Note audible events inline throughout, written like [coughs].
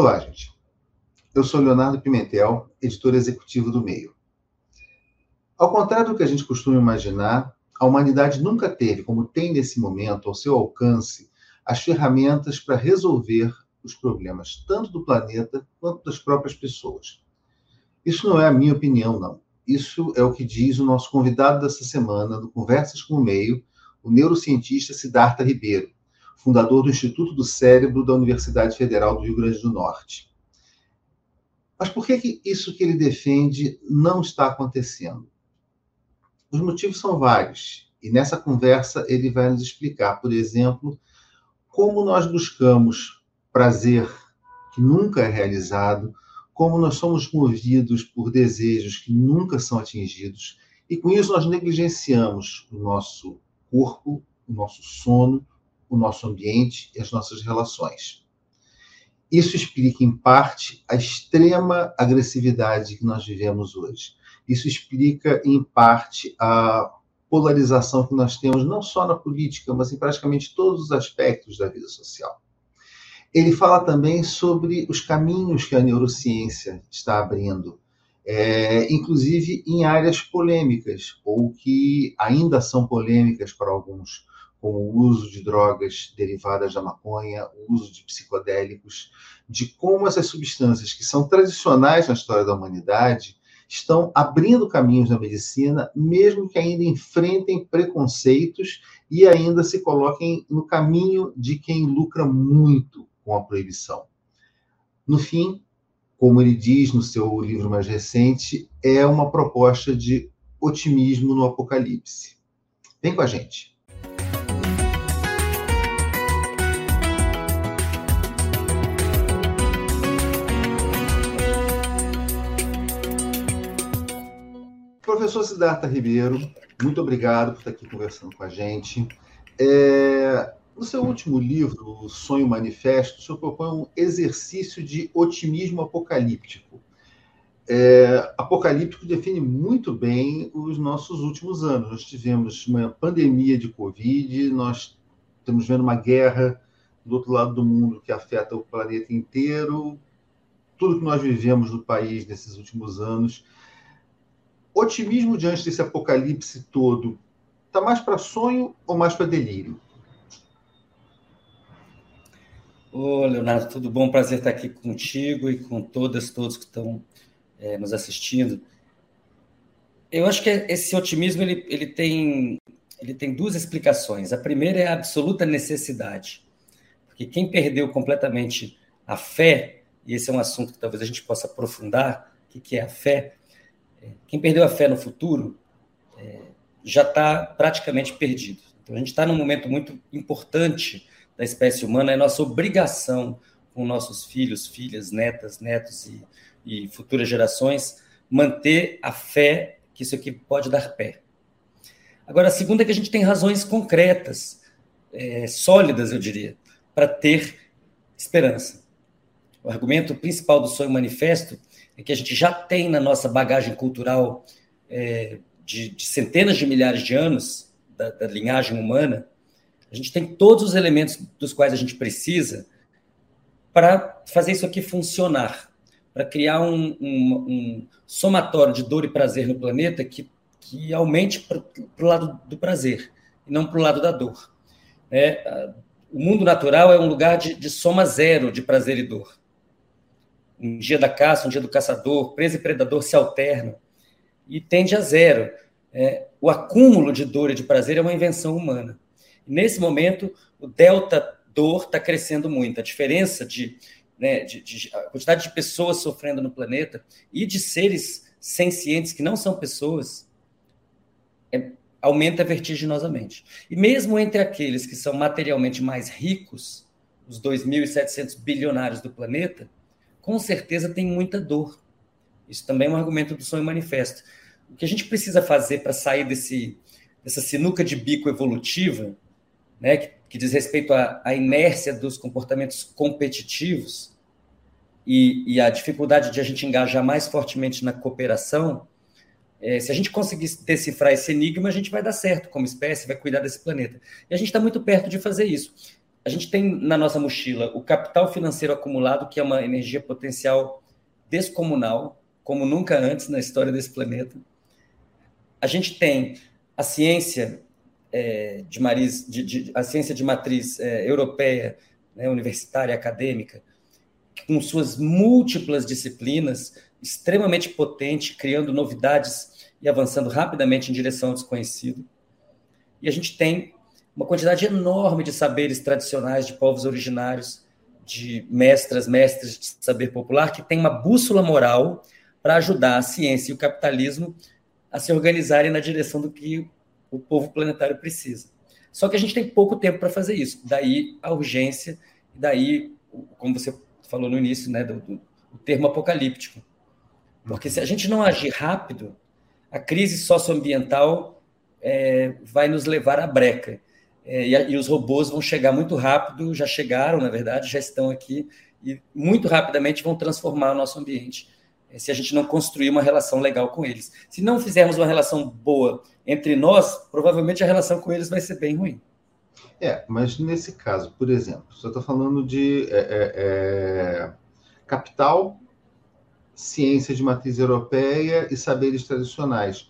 Olá, gente. Eu sou Leonardo Pimentel, editor executivo do Meio. Ao contrário do que a gente costuma imaginar, a humanidade nunca teve, como tem nesse momento, ao seu alcance, as ferramentas para resolver os problemas tanto do planeta quanto das próprias pessoas. Isso não é a minha opinião, não. Isso é o que diz o nosso convidado dessa semana do Conversas com o Meio, o neurocientista Siddhartha Ribeiro, fundador do Instituto do Cérebro da Universidade Federal do Rio Grande do Norte. Mas por que, que isso que ele defende não está acontecendo? Os motivos são vários, e nessa conversa ele vai nos explicar, por exemplo, como nós buscamos prazer que nunca é realizado, como nós somos movidos por desejos que nunca são atingidos, e com isso nós negligenciamos o nosso corpo, o nosso sono, o nosso ambiente e as nossas relações. Isso explica, em parte, a extrema agressividade que nós vivemos hoje. Isso explica, em parte, a polarização que nós temos, não só na política, mas em praticamente todos os aspectos da vida social. Ele fala também sobre os caminhos que a neurociência está abrindo, é, inclusive em áreas polêmicas, ou que ainda são polêmicas para alguns, como o uso de drogas derivadas da maconha, o uso de psicodélicos, de como essas substâncias que são tradicionais na história da humanidade estão abrindo caminhos na medicina, mesmo que ainda enfrentem preconceitos e ainda se coloquem no caminho de quem lucra muito com a proibição. No fim, como ele diz no seu livro mais recente, é uma proposta de otimismo no apocalipse. Vem com a gente. Professor Siddhartha Ribeiro, muito obrigado por estar aqui conversando com a gente. É, no seu último livro, O Sonho Manifesto, o senhor propõe um exercício de otimismo apocalíptico. É, apocalíptico define muito bem os nossos últimos anos. Nós tivemos uma pandemia de Covid, nós estamos vendo uma guerra do outro lado do mundo que afeta o planeta inteiro, tudo que nós vivemos no país nesses últimos anos otimismo diante desse apocalipse todo está mais para sonho ou mais para delírio? Ô, Leonardo, tudo bom? Prazer estar aqui contigo e com todas, todos que estão é, nos assistindo. Eu acho que esse otimismo ele, ele, tem, ele tem duas explicações. A primeira é a absoluta necessidade, porque quem perdeu completamente a fé, e esse é um assunto que talvez a gente possa aprofundar, o que é a fé, quem perdeu a fé no futuro é, já está praticamente perdido. Então, a gente está num momento muito importante da espécie humana, é nossa obrigação com nossos filhos, filhas, netas, netos e, e futuras gerações manter a fé que isso aqui pode dar pé. Agora, a segunda é que a gente tem razões concretas, é, sólidas, eu diria, para ter esperança. O argumento principal do sonho manifesto que a gente já tem na nossa bagagem cultural é, de, de, centenas de milhares de anos da, da, linhagem humana, a gente tem todos os elementos dos quais a gente precisa para fazer isso aqui funcionar, para criar um, um, um, somatório de dor e prazer no planeta que, que aumente para o lado do prazer e não para o lado da dor. É, o mundo natural é um lugar de, de soma zero de prazer e dor um dia da caça, um dia do caçador, presa e predador se alternam e tende a zero. É, o acúmulo de dor e de prazer é uma invenção humana. Nesse momento, o delta dor está crescendo muito. A diferença de, né, de, de, a quantidade de pessoas sofrendo no planeta e de seres sencientes que não são pessoas é, aumenta vertiginosamente. E mesmo entre aqueles que são materialmente mais ricos, os 2.700 bilionários do planeta, com certeza tem muita dor. Isso também é um argumento do sonho manifesto. O que a gente precisa fazer para sair desse, dessa sinuca de bico evolutiva, né, que, que diz respeito à, à, inércia dos comportamentos competitivos e, e a dificuldade de a gente engajar mais fortemente na cooperação, é, se a gente conseguir decifrar esse enigma, a gente vai dar certo como espécie, vai cuidar desse planeta. E a gente está muito perto de fazer isso. A gente tem na nossa mochila o capital financeiro acumulado, que é uma energia potencial descomunal, como nunca antes na história desse planeta. A gente tem a ciência é, de, mariz, de, de, a ciência de matriz é, europeia, né, universitária, acadêmica, com suas múltiplas disciplinas, extremamente potente, criando novidades e avançando rapidamente em direção ao desconhecido. E a gente tem uma quantidade enorme de saberes tradicionais de povos originários, de mestras, mestres de saber popular, que tem uma bússola moral para ajudar a ciência e o capitalismo a se organizarem na direção do que o povo planetário precisa. Só que a gente tem pouco tempo para fazer isso. Daí a urgência, daí, como você falou no início, né, do, do o termo apocalíptico. Porque se a gente não agir rápido, a crise socioambiental é, vai nos levar à breca. É, e, e, os robôs vão chegar muito rápido, já chegaram, na verdade, já estão aqui, e muito rapidamente vão transformar o nosso ambiente, é, se a gente não construir uma relação legal com eles. Se não fizermos uma relação boa entre nós, provavelmente a relação com eles vai ser bem ruim. É, mas nesse caso, por exemplo, você está falando de é, é, é, capital, ciência de matriz europeia e saberes tradicionais.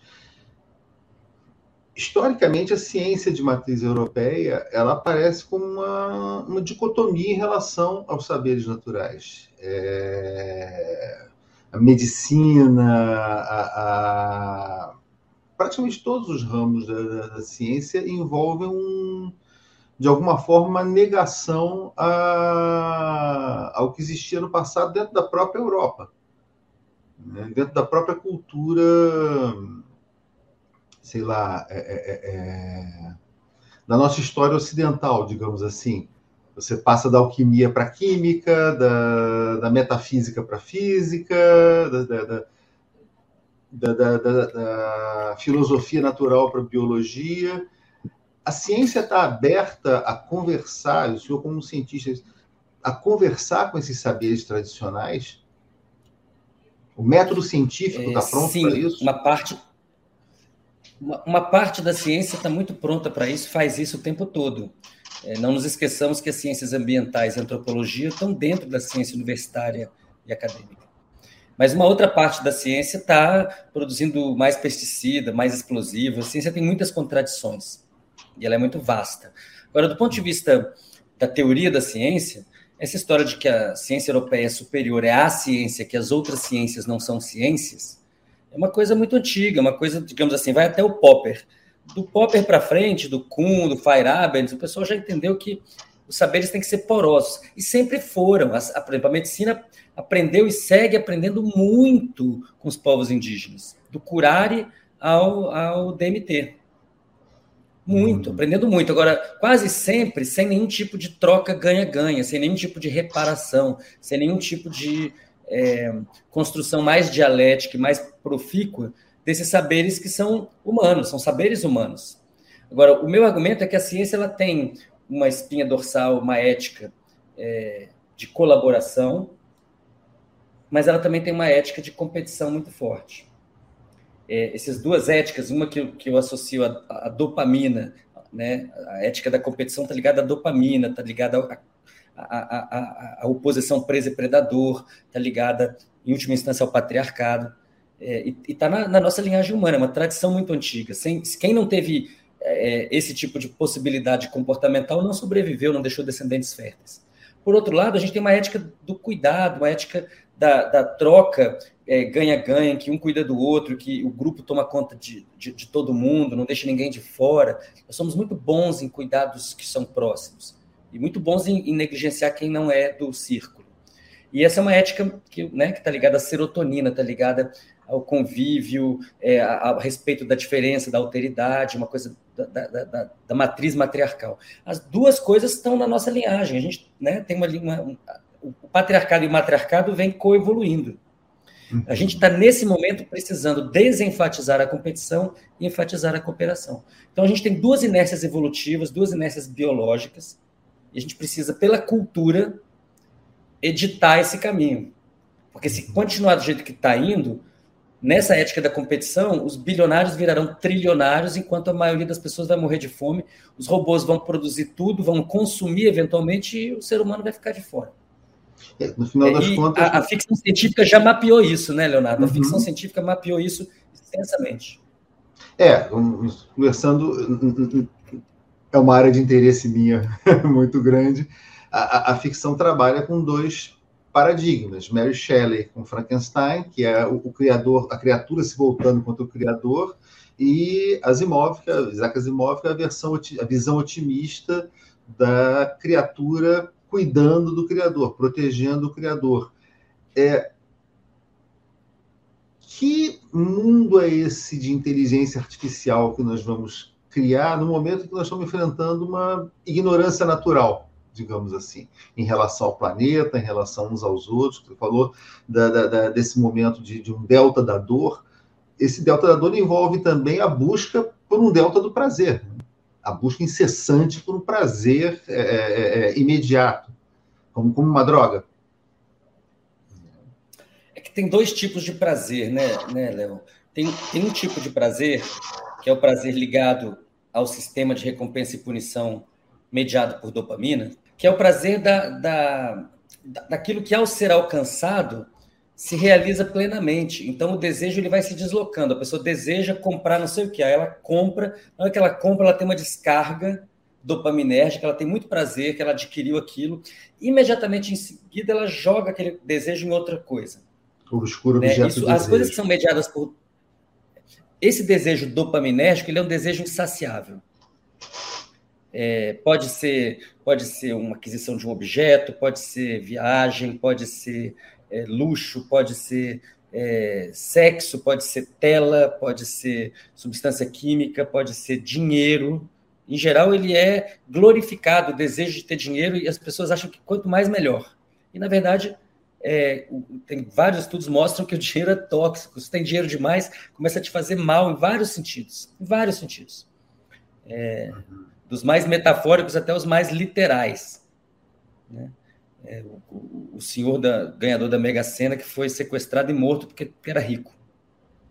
Historicamente, a ciência de matriz europeia ela aparece como uma, uma dicotomia em relação aos saberes naturais. É, a medicina, a, a, praticamente todos os ramos da, da, da ciência envolvem um, de alguma forma, uma negação a, ao que existia no passado dentro da própria Europa, né? dentro da própria cultura, sei lá, é, é, é, é da nossa história ocidental, digamos assim. Você passa da alquimia para a química, da, da metafísica para a física, da, da, da filosofia natural para a biologia a ciência está aberta a conversar, o senhor, como cientista, a conversar com esses saberes tradicionais? O método científico está é, pronto para isso? Uma parte, uma, uma parte da ciência está muito pronta para isso, faz isso o tempo todo. É, não nos esqueçamos que as ciências ambientais e antropologia estão dentro da ciência universitária e acadêmica. Mas uma outra parte da ciência está produzindo mais pesticida, mais explosivo. A ciência tem muitas contradições e ela é muito vasta. Agora, do ponto de vista da teoria da ciência, essa história de que a ciência europeia é superior é a ciência, que as outras ciências não são ciências, é uma coisa muito antiga, uma coisa, digamos assim, vai até o Popper. Do Popper para frente, do Kuhn, do Feyerabend, o pessoal já entendeu que os saberes têm que ser porosos. E sempre foram. A, a, por exemplo, a medicina aprendeu e segue aprendendo muito com os povos indígenas, do curare ao, ao DMT. Muito, uhum. aprendendo muito. Agora, quase sempre sem nenhum tipo de troca ganha-ganha, sem nenhum tipo de reparação, sem nenhum tipo de é, construção mais dialética e mais profícua desses saberes que são humanos, são saberes humanos. Agora, o meu argumento é que a ciência ela tem uma espinha dorsal, uma ética é, de colaboração, mas ela também tem uma ética de competição muito forte é, essas duas éticas, uma que, que eu associo à, dopamina, né? A ética da competição está ligada à dopamina, está ligada à, oposição presa e predador, está ligada, em última instância, ao patriarcado. É, e está na, na, nossa linhagem humana, é uma tradição muito antiga. Sem, quem não teve é, esse tipo de possibilidade comportamental não sobreviveu, não deixou descendentes férteis. Por outro lado, a gente tem uma ética do cuidado, uma ética da, da troca ganha-ganha, é, que um cuida do outro, que o grupo toma conta de, de, de, todo mundo, não deixa ninguém de fora. Nós somos muito bons em cuidar dos que são próximos e muito bons em, em negligenciar quem não é do círculo. E essa é uma ética que né, está ligada à serotonina, está ligada ao convívio, é, a, a, respeito da diferença, da alteridade, uma coisa da, da, da, da, matriz matriarcal. As duas coisas estão na nossa linhagem. A gente né, tem uma, uma, o patriarcado e o matriarcado vêm coevoluindo. A gente está, nesse momento, precisando desenfatizar a competição e enfatizar a cooperação. Então, a gente tem duas inércias evolutivas, duas inércias biológicas, e a gente precisa, pela cultura, editar esse caminho. Porque se continuar do jeito que está indo, Nessa ética da competição, os bilionários virarão trilionários, enquanto a maioria das pessoas vai morrer de fome. Os robôs vão produzir tudo, vão consumir eventualmente, e o ser humano vai ficar de fora. É, no final das e contas. A, a, ficção científica já mapeou isso, né, Leonardo? A uhum. ficção científica mapeou isso extensamente. É, conversando, é uma área de interesse minha [laughs] muito grande. A, a, a ficção trabalha com dois paradigmas. Mary Shelley com Frankenstein, que é o, o, criador, a criatura se voltando contra o criador, e Asimov, que é, Isaac Asimov, que é a, versão, a visão otimista da criatura cuidando do criador, protegendo o criador. É, que mundo é esse de inteligência artificial que nós vamos criar no momento que nós estamos enfrentando uma ignorância natural? digamos assim, em relação ao planeta, em relação uns aos outros. Você falou da, da, desse momento de, de, um delta da dor. Esse delta da dor envolve também a busca por um delta do prazer, né? a busca incessante por um prazer é, é, é, é, imediato, como, como uma droga. É que tem dois tipos de prazer, né, né Léo? Tem, tem um tipo de prazer que é o prazer ligado ao sistema de recompensa e punição mediado por dopamina, que é o prazer da, da, daquilo que, ao ser alcançado, se realiza plenamente. Então, o desejo ele vai se deslocando. A pessoa deseja comprar não sei o que, aí ela compra, na hora que ela compra, ela tem uma descarga dopaminérgica, ela tem muito prazer que ela adquiriu aquilo. Imediatamente em seguida, ela joga aquele desejo em outra coisa. Obscuro né? Isso, As coisas que são mediadas por. Esse desejo dopaminérgico ele é um desejo insaciável. É, pode ser pode ser uma aquisição de um objeto, pode ser viagem, pode ser é, luxo, pode ser é, sexo, pode ser tela, pode ser substância química, pode ser dinheiro. Em geral, ele é glorificado, o desejo de ter dinheiro, e as pessoas acham que quanto mais, melhor. E, na verdade, é, tem vários estudos mostram que o dinheiro é tóxico. Se tem dinheiro demais, começa a te fazer mal em vários sentidos. Em vários sentidos. É, dos mais metafóricos até os mais literais. Né? É, o, o, senhor da, ganhador da Mega Sena que foi sequestrado e morto porque era rico.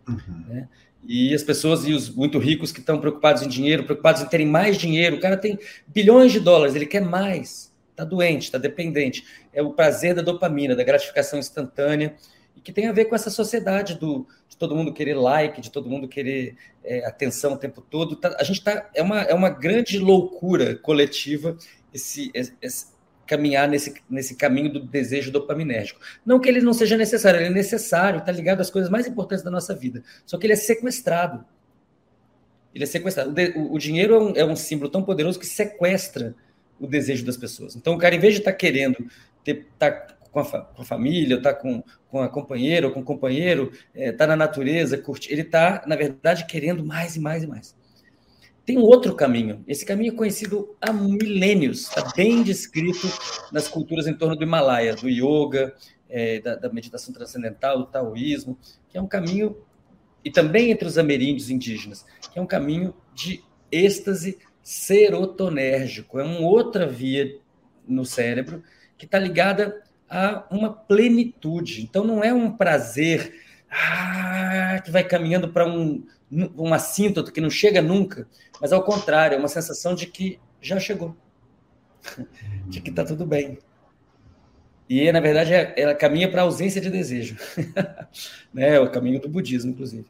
Uhum. Né? E as pessoas e os muito ricos que estão preocupados em dinheiro, preocupados em terem mais dinheiro. O cara tem bilhões de dólares, ele quer mais. Está doente, está dependente. É o prazer da dopamina, da gratificação instantânea e que tem a ver com essa sociedade do, de todo mundo querer like, de todo mundo querer é, atenção o tempo todo. Tá, a gente está é uma, é uma grande loucura coletiva esse, esse, caminhar nesse, nesse caminho do desejo dopaminérgico. Não que ele não seja necessário, ele é necessário, está ligado às coisas mais importantes da nossa vida. Só que ele é sequestrado. Ele é sequestrado. O, o, o dinheiro é um, é um símbolo tão poderoso que sequestra o desejo das pessoas. Então, o cara, em vez de estar tá querendo ter, tá com a, com a família, está com, com a companheira ou com o companheiro, está é, tá na natureza, curte, ele está, na verdade, querendo mais e mais e mais. Tem um outro caminho. Esse caminho é conhecido há milênios, está bem descrito nas culturas em torno do Himalaia, do yoga, é, da, da, meditação transcendental, do taoísmo, que é um caminho, e também entre os ameríndios indígenas, que é um caminho de êxtase serotonérgico. É uma outra via no cérebro que está ligada a uma plenitude. Então, não é um prazer ah, que vai caminhando para um, um assíntota que não chega nunca, mas ao contrário, é uma sensação de que já chegou, de que está tudo bem. E, na verdade, é, ela caminha para a ausência de desejo. [laughs] né? É o caminho do budismo, inclusive.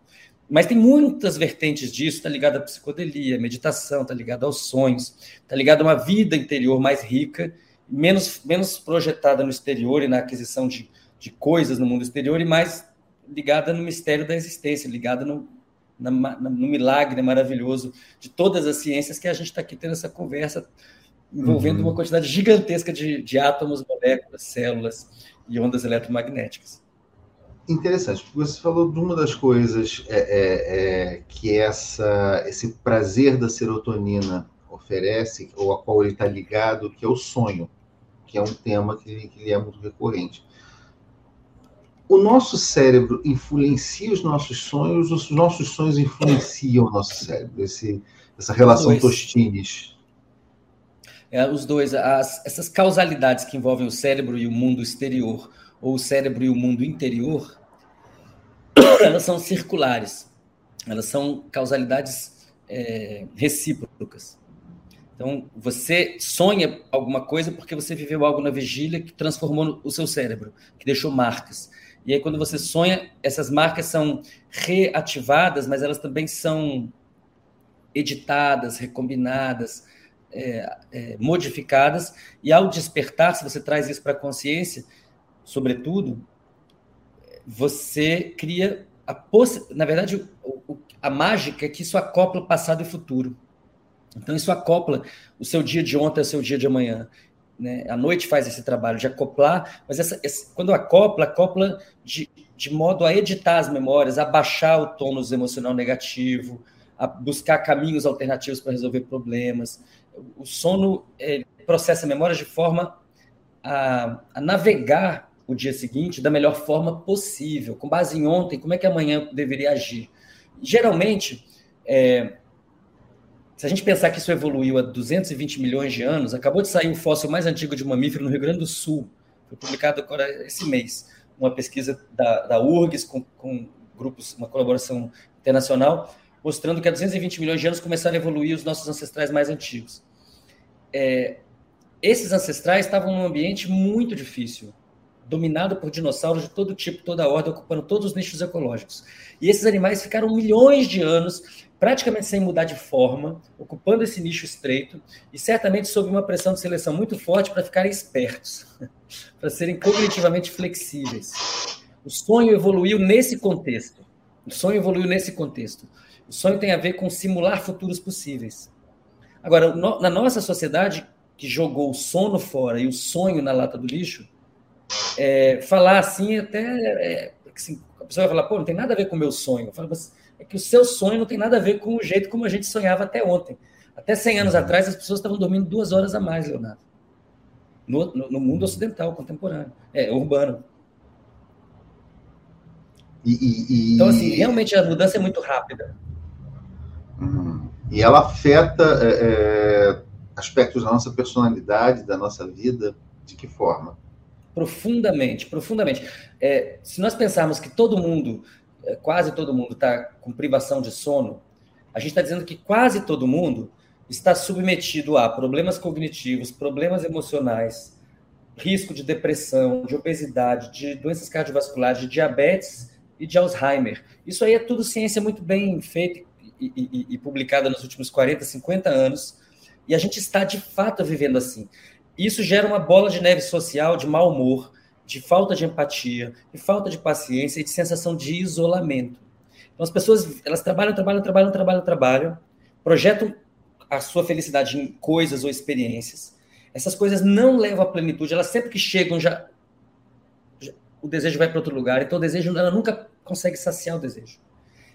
Mas tem muitas vertentes disso, está ligado à psicodelia, meditação, está ligado aos sonhos, está ligado a uma vida interior mais rica menos, menos projetada no exterior e na aquisição de, de coisas no mundo exterior e mais ligada no mistério da existência, ligada no, na, no milagre maravilhoso de todas as ciências que a gente está aqui tendo essa conversa envolvendo uhum. uma quantidade gigantesca de, de átomos, moléculas, células e ondas eletromagnéticas. Interessante, porque você falou de uma das coisas é, é, é, que essa, esse prazer da serotonina oferece, ou a qual ele está ligado, que é o sonho que é um tema que, que é muito recorrente. O nosso cérebro influencia os nossos sonhos, os nossos sonhos influenciam o nosso cérebro, esse, essa relação Tostines. É, os dois, as, essas causalidades que envolvem o cérebro e o mundo exterior, ou o cérebro e o mundo interior, [coughs] elas são circulares, elas são causalidades é, recíprocas. Então, você sonha alguma coisa porque você viveu algo na vigília que transformou o seu cérebro, que deixou marcas. E aí, quando você sonha, essas marcas são reativadas, mas elas também são editadas, recombinadas, é, é, modificadas. E ao despertar, se você traz isso para a consciência, sobretudo, você cria a poss... na verdade, o, o, a mágica é que isso acopla passado e futuro. Então, isso acopla o seu dia de ontem ao seu dia de amanhã. Né? A noite faz esse trabalho de acoplar, mas essa, essa, quando acopla, acopla de, de modo a editar as memórias, a baixar o tônus emocional negativo, a buscar caminhos alternativos para resolver problemas. O sono é, processa memórias de forma a, a navegar o dia seguinte da melhor forma possível, com base em ontem, como é que amanhã deveria agir. Geralmente, é, se a gente pensar que isso evoluiu há 220 milhões de anos, acabou de sair o fóssil mais antigo de mamífero no Rio Grande do Sul, foi publicado agora esse mês, uma pesquisa da, da URGS com, com grupos, uma colaboração internacional, mostrando que há 220 milhões de anos começaram a evoluir os nossos ancestrais mais antigos. É, esses ancestrais estavam num ambiente muito difícil, dominado por dinossauros de todo tipo, toda ordem, ocupando todos os nichos ecológicos. E esses animais ficaram milhões de anos praticamente sem mudar de forma, ocupando esse nicho estreito e certamente sob uma pressão de seleção muito forte para ficarem espertos, [laughs] para serem cognitivamente flexíveis. O sonho evoluiu nesse contexto. O sonho evoluiu nesse contexto. O sonho tem a ver com simular futuros possíveis. Agora, na nossa sociedade, que jogou o sono fora e o sonho na lata do lixo, é, falar assim até. É, assim, a pessoa vai falar, pô, não tem nada a ver com o meu sonho. Eu falo, mas é que o seu sonho não tem nada a ver com o jeito como a gente sonhava até ontem. Até 100 anos uhum. atrás, as pessoas estavam dormindo duas horas a mais, Leonardo. No, no, no mundo ocidental, contemporâneo, é, urbano. E, e, e... Então, assim, realmente a mudança é muito rápida. Uhum. E ela afeta é, é, aspectos da nossa personalidade, da nossa vida, de que forma? Profundamente, profundamente. É, se nós pensarmos que todo mundo é, quase todo mundo está com privação de sono, a gente está dizendo que quase todo mundo está submetido a problemas cognitivos, problemas emocionais, risco de depressão, de obesidade, de doenças cardiovasculares, de diabetes e de Alzheimer. Isso aí é tudo ciência muito bem feita e, e, e publicada nos últimos 40, 50 anos, e a gente está de fato vivendo assim. Isso gera uma bola de neve social de mau humor, de falta de empatia, de falta de paciência e de sensação de isolamento. Então, as pessoas, elas trabalham, trabalham, trabalham, trabalham, trabalham, projetam a sua felicidade em coisas ou experiências. Essas coisas não levam à plenitude, elas sempre que chegam já, já o desejo vai para outro lugar, então o desejo ela nunca consegue saciar o desejo.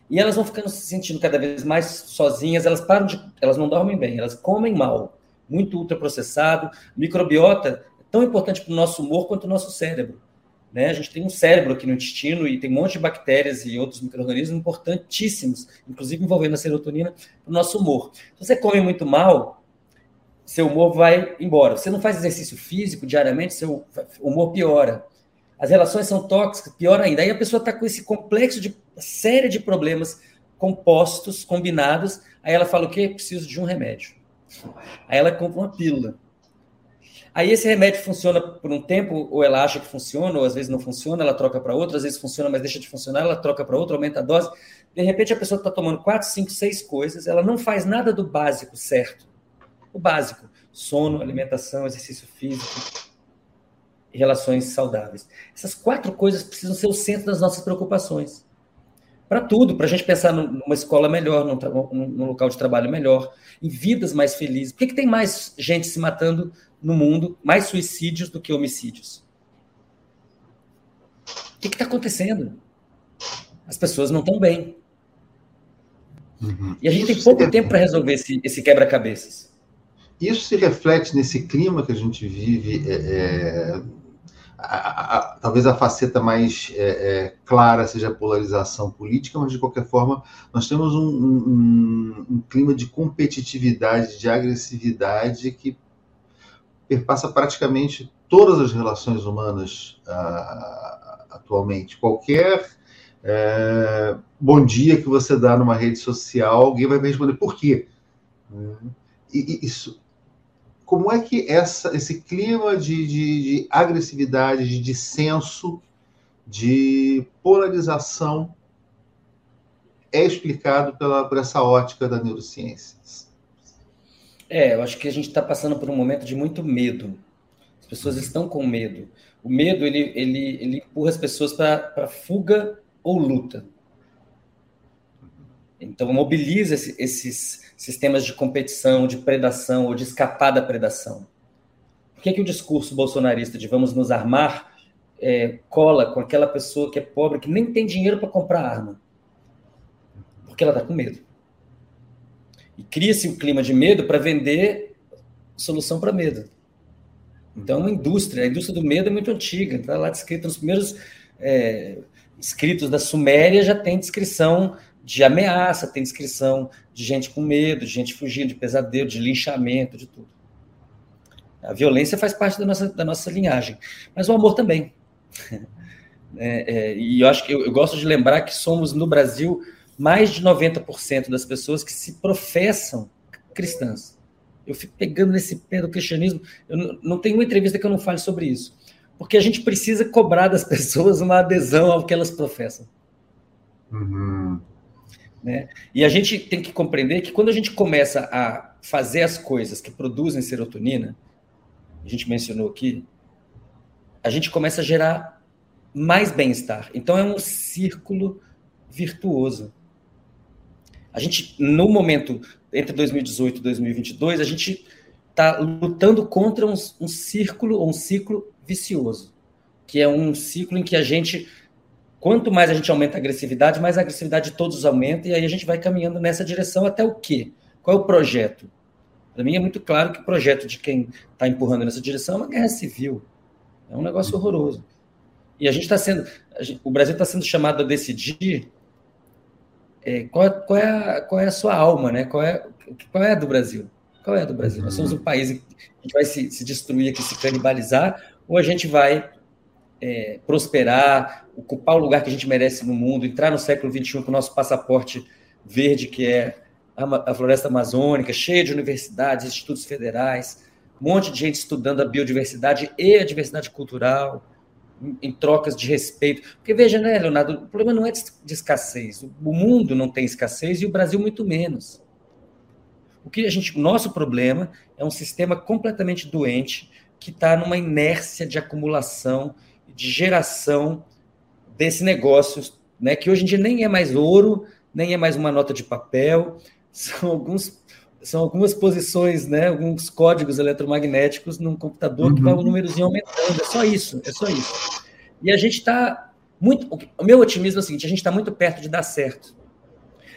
E elas vão ficando se sentindo cada vez mais sozinhas, elas param de, elas não dormem bem, elas comem mal, muito ultraprocessado, microbiota tão importante para o nosso humor quanto o nosso cérebro. Né? A gente tem um cérebro aqui no intestino e tem um monte de bactérias e outros micro-organismos importantíssimos, inclusive envolvendo a serotonina, para o nosso humor. Se você come muito mal, seu humor vai embora. Você não faz exercício físico diariamente, seu humor piora. As relações são tóxicas, pior ainda. Aí a pessoa está com esse complexo de série de problemas compostos, combinados. Aí ela fala o quê? Preciso de um remédio. Aí ela compra uma pílula. Aí esse remédio funciona por um tempo, ou ela acha que funciona, ou às vezes não funciona, ela troca para outra, às vezes funciona, mas deixa de funcionar, ela troca para outra, aumenta a dose. De repente a pessoa está tomando quatro, cinco, seis coisas, ela não faz nada do básico certo. O básico: sono, alimentação, exercício físico relações saudáveis. Essas quatro coisas precisam ser o centro das nossas preocupações. Para tudo, para a gente pensar numa escola melhor, num, num, local de trabalho melhor, em vidas mais felizes. Por que, que tem mais gente se matando no mundo mais suicídios do que homicídios. O que está acontecendo? As pessoas não estão bem. Uhum. E a gente Isso tem pouco se... tempo para resolver esse, esse quebra-cabeças. Isso se reflete nesse clima que a gente vive. É, é, a, a, talvez a faceta mais é, é, clara seja a polarização política, mas de qualquer forma, nós temos um, um, um clima de competitividade, de agressividade que perpassa praticamente todas as relações humanas uh, atualmente. Qualquer é, bom dia que você dá numa rede social, alguém vai me responder por quê? E, e, isso, como é que essa, esse clima de, de, de agressividade, de dissenso, de polarização é explicado pela, por essa ótica da neurociência? É, eu acho que a gente está passando por um momento de muito medo. As pessoas estão com medo. O medo ele, ele, ele empurra as pessoas para fuga ou luta. Então, mobiliza esse, esses sistemas de competição, de predação ou de escapar da predação. Por que, que o discurso bolsonarista de vamos nos armar é, cola com aquela pessoa que é pobre, que nem tem dinheiro para comprar arma? Porque ela está com medo. E cria-se um clima de medo para vender solução para medo. Então, é uma indústria, a indústria do medo é muito antiga, está lá descrita nos primeiros é, escritos da Suméria, já tem descrição de ameaça, tem descrição de gente com medo, de gente fugindo de pesadelo, de linchamento, de tudo. A violência faz parte da nossa, da nossa linhagem, mas o amor também. [laughs] É, é, e eu acho que eu, eu gosto de lembrar que somos no Brasil mais de 90% das pessoas que se professam cristãs. Eu fico pegando nesse pé do cristianismo. Eu não, não tenho uma entrevista que eu não fale sobre isso. Porque a gente precisa cobrar das [laughs] pessoas uma adesão ao que elas professam. Uhum. Né? E a gente tem que compreender que quando a gente começa a fazer as coisas que produzem serotonina, a gente mencionou aqui, a gente começa a gerar mais bem-estar. Então é um círculo virtuoso. A gente, no momento entre 2018 e 2022, a gente está lutando contra um, um círculo ou um ciclo vicioso, que é um ciclo em que a gente, quanto mais a gente aumenta a agressividade, mais a agressividade de todos aumenta, e aí a gente vai caminhando nessa direção até o quê? Qual é o projeto? Para mim é muito claro que o projeto de quem está empurrando nessa direção é uma guerra civil. É um negócio horroroso. E a gente está sendo, gente, o Brasil está sendo chamado a decidir é, qual, qual, é a, qual é a sua alma, né? Qual é, qual é a do Brasil? Qual é a do Brasil? Nós somos um país que a gente vai se, se destruir aqui, se canibalizar, ou a gente vai é, prosperar, ocupar o lugar que a gente merece no mundo, entrar no século XXI com o nosso passaporte verde, que é a, a floresta amazônica, cheia de universidades, institutos federais, um monte de gente estudando a biodiversidade e a diversidade cultural, em trocas de respeito. Porque veja, né, Leonardo, o problema não é de escassez. O mundo não tem escassez e o Brasil muito menos. O que a gente, nosso problema é um sistema completamente doente que está numa inércia de acumulação, de geração desse negócio, né, que hoje em dia nem é mais ouro, nem é mais uma nota de papel, [laughs] são alguns são algumas posições, né, alguns códigos eletromagnéticos num computador uhum. que vai o númerozinho aumentando. É só isso, é só isso. E a gente está muito. O meu otimismo é o seguinte: a gente está muito perto de dar certo.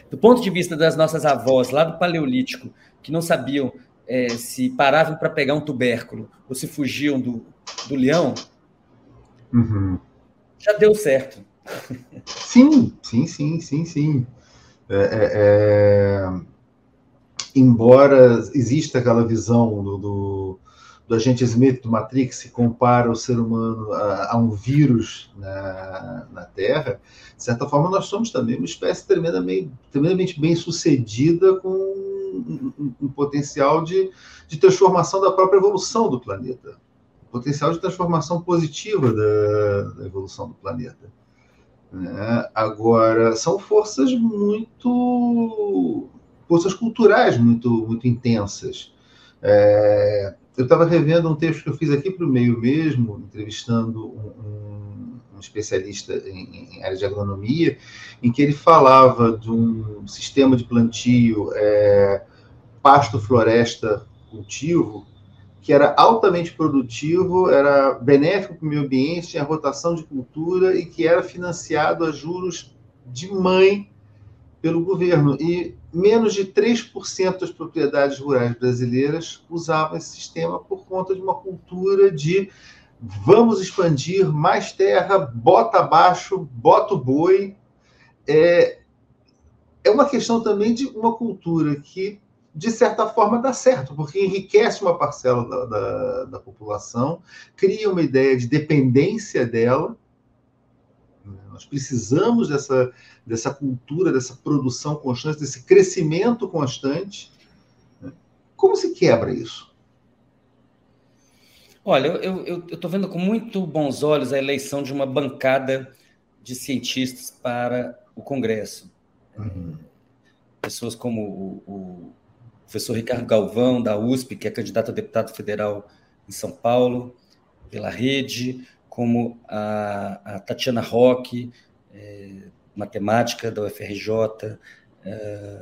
Do ponto de vista das nossas avós lá do Paleolítico, que não sabiam é, se paravam para pegar um tubérculo ou se fugiam do, do leão, uhum. já deu certo. Sim, sim, sim, sim, sim. É, é, é embora exista aquela visão do, do, do, agente Smith do Matrix que compara o ser humano a, a um vírus na, na, Terra, de certa forma nós somos também uma espécie tremendamente, tremendamente bem sucedida com um, um, um potencial de, de transformação da própria evolução do planeta. Potencial de transformação positiva da, da evolução do planeta. Né? Agora, são forças muito forças culturais muito, muito intensas. É, eu estava revendo um texto que eu fiz aqui para o meio mesmo, entrevistando um, um, especialista em, em, área de agronomia, em que ele falava de um sistema de plantio é, pasto-floresta-cultivo que era altamente produtivo, era benéfico para o meio ambiente, tinha rotação de cultura e que era financiado a juros de mãe pelo governo. E menos de 3% das propriedades rurais brasileiras usavam esse sistema por conta de uma cultura de vamos expandir mais terra, bota abaixo, bota o boi. É, é uma questão também de uma cultura que, de certa forma, dá certo, porque enriquece uma parcela da, da, da população, cria uma ideia de dependência dela. Nós precisamos dessa, dessa cultura, dessa produção constante, desse crescimento constante. Né? Como se quebra isso? Olha, eu estou vendo com muito bons olhos a eleição de uma bancada de cientistas para o Congresso. Uhum. Pessoas como o, o, professor Ricardo Galvão, da USP, que é candidato a deputado federal em São Paulo, pela rede, como a, a Tatiana Roque, é, matemática da UFRJ, é,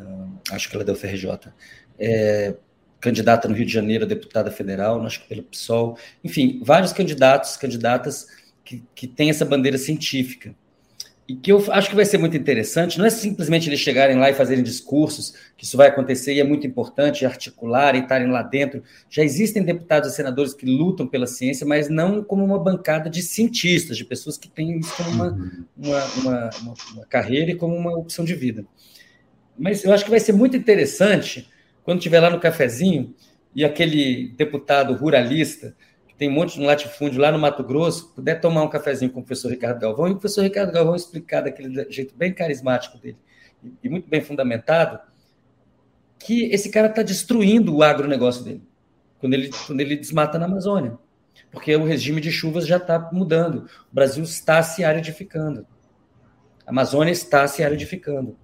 acho que ela é da UFRJ, é, candidata no Rio de Janeiro a deputada federal, acho que pelo PSOL, enfim, vários candidatos, candidatas que, que têm essa bandeira científica e que eu acho que vai ser muito interessante, não é simplesmente eles chegarem lá e fazerem discursos, que isso vai acontecer e é muito importante articular e estarem lá dentro. Já existem deputados e senadores que lutam pela ciência, mas não como uma bancada de cientistas, de pessoas que têm isso como uma, uma, uma, uma carreira e como uma opção de vida. Mas eu acho que vai ser muito interessante quando estiver lá no cafezinho e aquele deputado ruralista tem um monte de latifúndio lá no Mato Grosso, puder tomar um cafezinho com o professor Ricardo Galvão, e o professor Ricardo Galvão explicar daquele jeito bem carismático dele e muito bem fundamentado, que esse cara está destruindo o agronegócio dele, quando ele, quando ele desmata na Amazônia. Porque o regime de chuvas já está mudando. O Brasil está se aridificando. A Amazônia está se aridificando.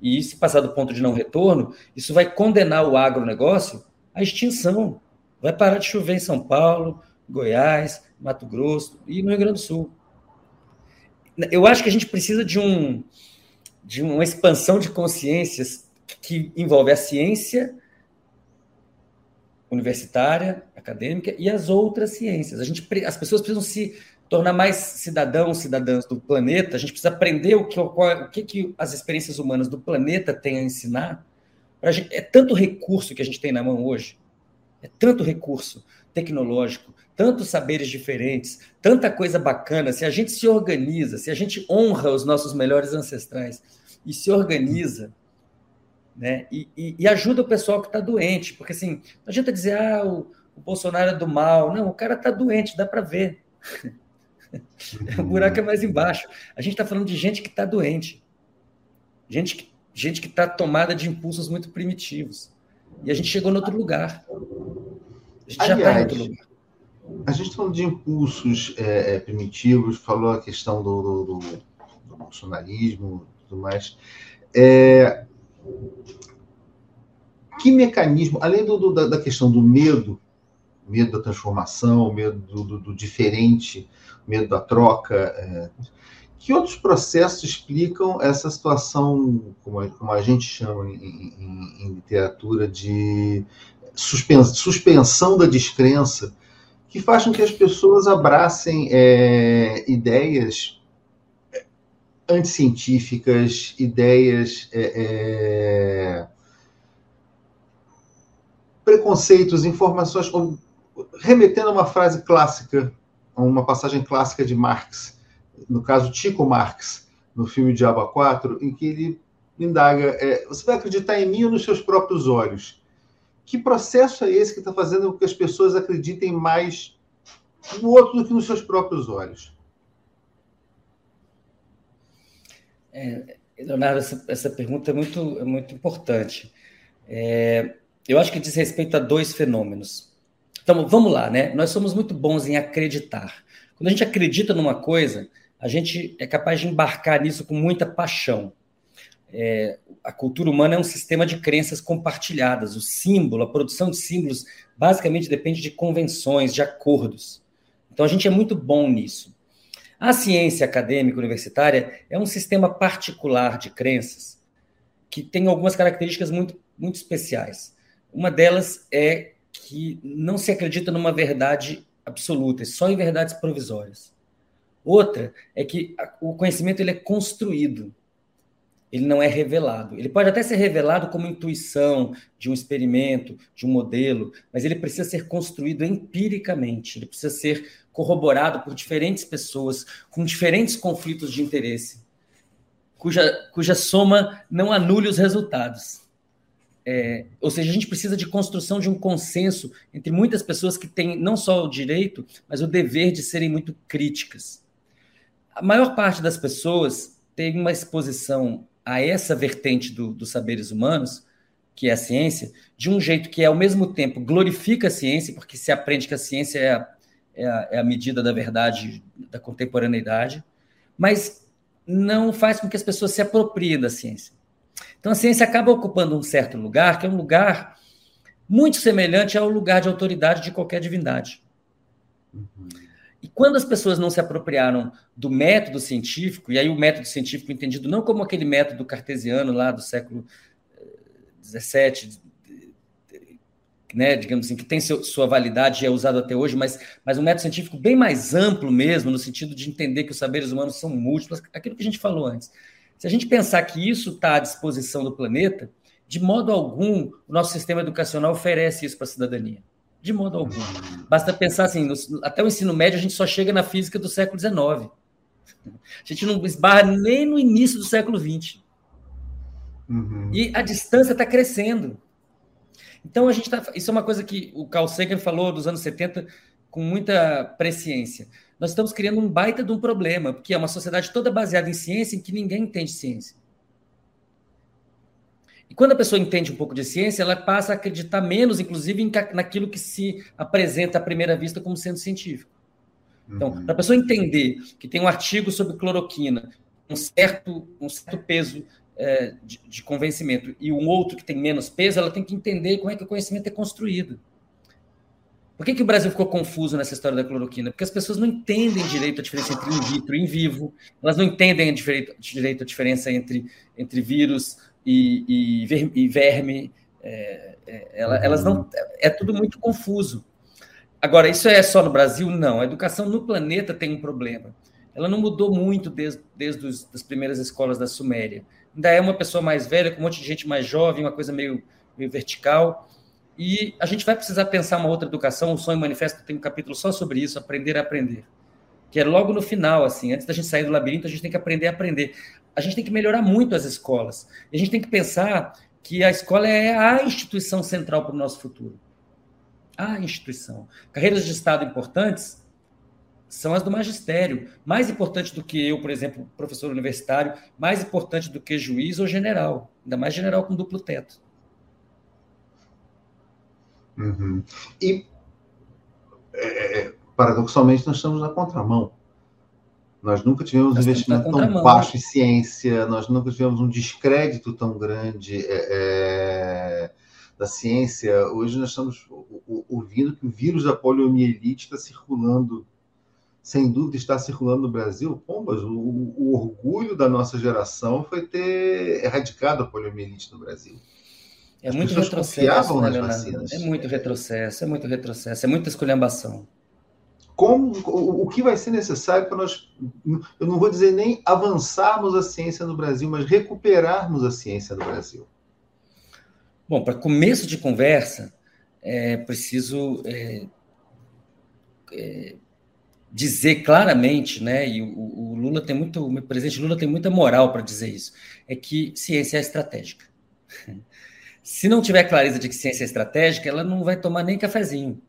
E se passar do ponto de não retorno, isso vai condenar o agronegócio à extinção. Vai parar de chover em São Paulo, Goiás, Mato Grosso e no Rio Grande do Sul. Eu acho que a gente precisa de, um, de uma expansão de consciências que envolve a ciência universitária, acadêmica e as outras ciências. A gente, as pessoas precisam se tornar mais cidadãos, cidadãs do planeta. A gente precisa aprender o que, o que, que as experiências humanas do planeta têm a ensinar. Gente, é tanto recurso que a gente tem na mão hoje é tanto recurso tecnológico, tantos saberes diferentes, tanta coisa bacana. Se a gente se organiza, se a gente honra os nossos melhores ancestrais e se organiza, né, e, e, e ajuda o pessoal que está doente, porque assim, não adianta dizer, ah, o, o Bolsonaro é do mal. Não, o cara está doente, dá para ver. [laughs] o buraco é mais embaixo. A gente está falando de gente que está doente, gente que gente que está tomada de impulsos muito primitivos. E a gente chegou no outro lugar. A gente Aliás, já está em outro lugar. A gente falando de impulsos é, é, primitivos, falou a questão do, do, do, do bolsonarismo e tudo mais. É, que mecanismo, além do, da, da, questão do medo, medo da transformação, medo do, do diferente, medo da troca, é, que outros processos explicam essa situação, como a, como a gente chama em, em, em literatura, de suspensão, da descrença, que faz com que as pessoas abracem é, ideias anticientíficas, ideias. É, é, preconceitos, informações, remetendo a uma frase clássica, a uma passagem clássica de Marx no caso Tico Marx, no filme Diabo 4, em que ele indaga: é, você vai acreditar em mim ou nos seus próprios olhos? Que processo é esse que está fazendo com que as pessoas acreditem mais no outro do que nos seus próprios olhos? É, Leonardo, essa, essa, pergunta é muito, é muito importante. É, eu acho que diz respeito a dois fenômenos. Então, vamos lá, né? Nós somos muito bons em acreditar. Quando a gente acredita numa coisa, a gente é capaz de embarcar nisso com muita paixão. É, a cultura humana é um sistema de crenças compartilhadas. O símbolo, a produção de símbolos, basicamente depende de convenções, de acordos. Então a gente é muito bom nisso. A ciência acadêmica universitária é um sistema particular de crenças que tem algumas características muito, muito especiais. Uma delas é que não se acredita numa verdade absoluta, só em verdades provisórias. Outra é que o conhecimento ele é construído, ele não é revelado. Ele pode até ser revelado como intuição de um experimento, de um modelo, mas ele precisa ser construído empiricamente, ele precisa ser corroborado por diferentes pessoas com diferentes conflitos de interesse, cuja, cuja soma não anule os resultados. É, ou seja, a gente precisa de construção de um consenso entre muitas pessoas que têm não só o direito, mas o dever de serem muito críticas a maior parte das pessoas tem uma exposição a essa vertente do, dos saberes humanos, que é a ciência, de um jeito que, ao mesmo tempo, glorifica a ciência, porque se aprende que a ciência é a, é a, é a medida da verdade da contemporaneidade, mas não faz com que as pessoas se apropriem da ciência. Então, a ciência acaba ocupando um certo lugar, que é um lugar muito semelhante ao lugar de autoridade de qualquer divindade. Uhum. E quando as pessoas não se apropriaram do método científico, e aí o método científico entendido não como aquele método cartesiano lá do século XVII, eh, né, digamos assim, que tem seu, sua validade e é usado até hoje, mas, mas um método científico bem mais amplo mesmo, no sentido de entender que os saberes humanos são múltiplos, aquilo que a gente falou antes. Se a gente pensar que isso está à disposição do planeta, de modo algum o nosso sistema educacional oferece isso para a cidadania. De modo algum. Basta pensar assim, no, até o ensino médio a gente só chega na física do século XIX. A gente não esbarra nem no início do século XX. Uhum. E a distância está crescendo. Então a gente está. Isso é uma coisa que o Carl Sagan falou dos anos 70 com muita presciência. Nós estamos criando um baita de um problema, porque é uma sociedade toda baseada em ciência em que ninguém entende ciência. Quando a pessoa entende um pouco de ciência, ela passa a acreditar menos, inclusive, naquilo que se apresenta à primeira vista como sendo científico. Então, uhum. para a pessoa entender que tem um artigo sobre cloroquina, um certo, um certo peso é, de, de, convencimento, e um outro que tem menos peso, ela tem que entender como é que o conhecimento é construído. Por que, que o Brasil ficou confuso nessa história da cloroquina? Porque as pessoas não entendem direito a diferença entre in vitro e in vivo, elas não entendem direito, direito a diferença entre, entre vírus, e, e, ver, verme. É, é, elas não. É tudo muito confuso. Agora, isso é só no Brasil? Não. A educação no planeta tem um problema. Ela não mudou muito desde, desde os, as primeiras escolas da Suméria. Ainda é uma pessoa mais velha, com um monte de gente mais jovem, uma coisa meio, meio vertical. E a gente vai precisar pensar uma outra educação. O Sonho Manifesto tem um capítulo só sobre isso, aprender a aprender. Que é logo no final, assim, antes da gente sair do labirinto, a gente tem que aprender a aprender a gente tem que melhorar muito as escolas. A gente tem que pensar que a escola é a instituição central para o nosso futuro. A instituição. Carreiras de Estado importantes são as do magistério. Mais importante do que eu, por exemplo, professor universitário, mais importante do que juiz ou general. Ainda mais general com duplo teto. Uhum. E, é, é paradoxalmente, nós estamos na contramão. Nós nunca tivemos um investimento tão baixo em ciência, nós nunca tivemos um descrédito tão grande é, é, da ciência. Hoje nós estamos ouvindo que o vírus da poliomielite está circulando, sem dúvida está circulando no Brasil. Pombas, o, o orgulho da nossa geração foi ter erradicado a poliomielite no Brasil. É muito retrocesso, né, É muito retrocesso, é muito retrocesso, é muita esculhambação como o, o que vai ser necessário para nós, eu não vou dizer nem avançarmos a ciência no Brasil, mas recuperarmos a ciência no Brasil? Bom, para começo de conversa, é preciso é, é, dizer claramente, né? E o, o, Lula tem muito, o presidente Lula tem muita moral para dizer isso, é que ciência é estratégica. [laughs] Se não tiver clareza de que ciência é estratégica, ela não vai tomar nem cafezinho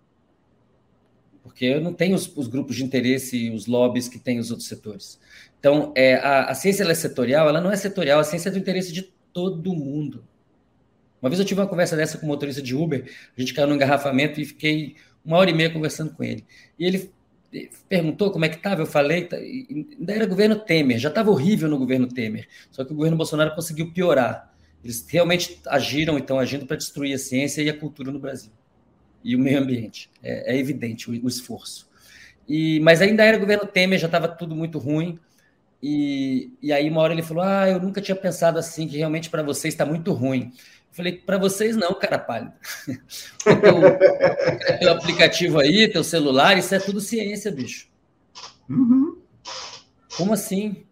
porque não tem os, os, grupos de interesse e os lobbies que tem os outros setores. Então, é, a, a ciência é setorial, ela não é setorial, a ciência é do interesse de todo mundo. Uma vez eu tive uma conversa dessa com um motorista de Uber, a gente caiu no engarrafamento e fiquei uma hora e meia conversando com ele. E ele perguntou como é que estava, eu falei, tá, ainda era governo Temer, já estava horrível no governo Temer, só que o governo Bolsonaro conseguiu piorar. Eles realmente agiram e estão agindo para destruir a ciência e a cultura no Brasil e o meio ambiente. É, é evidente o, o, esforço. E, mas ainda era governo Temer, já estava tudo muito ruim. E, e aí, uma hora ele falou: Ah, eu nunca tinha pensado assim, que realmente para vocês está muito ruim. Eu falei: Para vocês não, cara pálido. [laughs] teu, teu aplicativo aí, teu celular, isso é tudo ciência, bicho. Uhum. Como assim?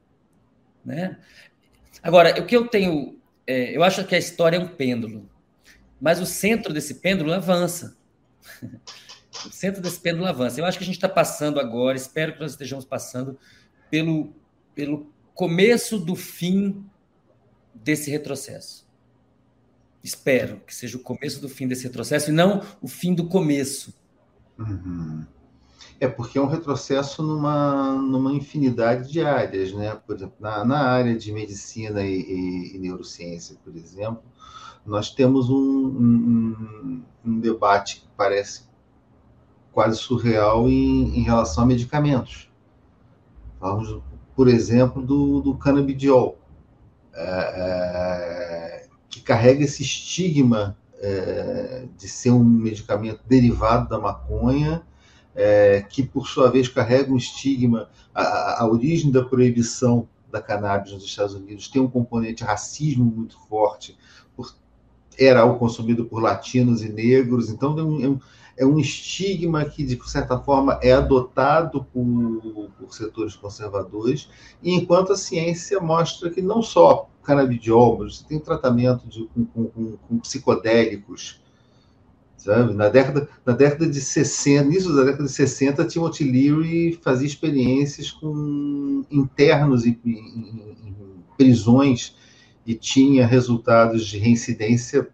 Né? Agora, o que eu tenho. É, eu acho que a história é um pêndulo, mas o centro desse pêndulo avança. O [laughs] centro desse pêndulo avança. Eu acho que a gente está passando agora, espero que nós estejamos passando pelo, pelo começo do fim desse retrocesso. Espero que seja o começo do fim desse retrocesso e não o fim do começo. Uhum. É porque é um retrocesso numa, numa infinidade de áreas, né? Por exemplo, na, na área de medicina e, e, e, neurociência, por exemplo, nós temos um, um, um, debate que parece quase surreal em, em relação a medicamentos. Vamos, por exemplo, do, do canabidiol, é, é, que carrega esse estigma é, de ser um medicamento derivado da maconha, é, que por sua vez carrega um estigma, a, a, origem da proibição da cannabis nos Estados Unidos tem um componente racismo muito forte, por, era algo consumido por latinos e negros, então é um, é um estigma que, de certa forma, é adotado por, por setores conservadores, enquanto a ciência mostra que não só canabidiol, mas você tem tratamento de, com, com, com psicodélicos, sabe? Na década, na década de 60, início da década de 60, Timothy Leary fazia experiências com internos em, em, em prisões e tinha resultados de reincidência,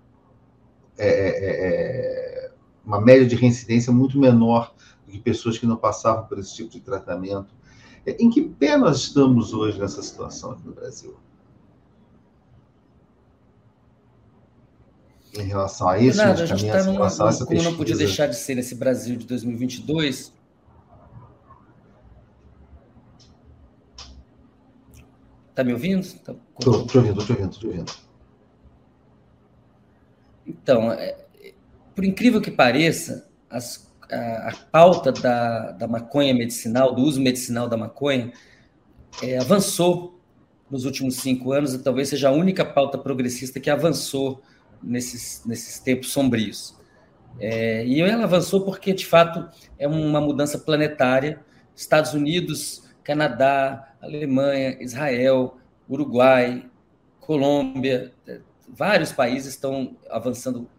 é, é, é, uma média de reincidência muito menor do que pessoas que não passavam por esse tipo de tratamento. Em que pé nós estamos hoje nessa situação aqui no Brasil? Em relação a isso, Nada, a gente está numa, como pesquisa. não podia deixar de ser nesse Brasil de 2022. Está me ouvindo? Estou tá... te ouvindo, estou ouvindo, te ouvindo. Então, é, por incrível que pareça, as, a, a, pauta da, da maconha medicinal, do uso medicinal da maconha, é, avançou nos últimos cinco anos e talvez seja a única pauta progressista que avançou nesses, nesses tempos sombrios. É, e ela avançou porque, de fato, é uma mudança planetária. Estados Unidos, Canadá, Alemanha, Israel, Uruguai, Colômbia, é, vários países estão avançando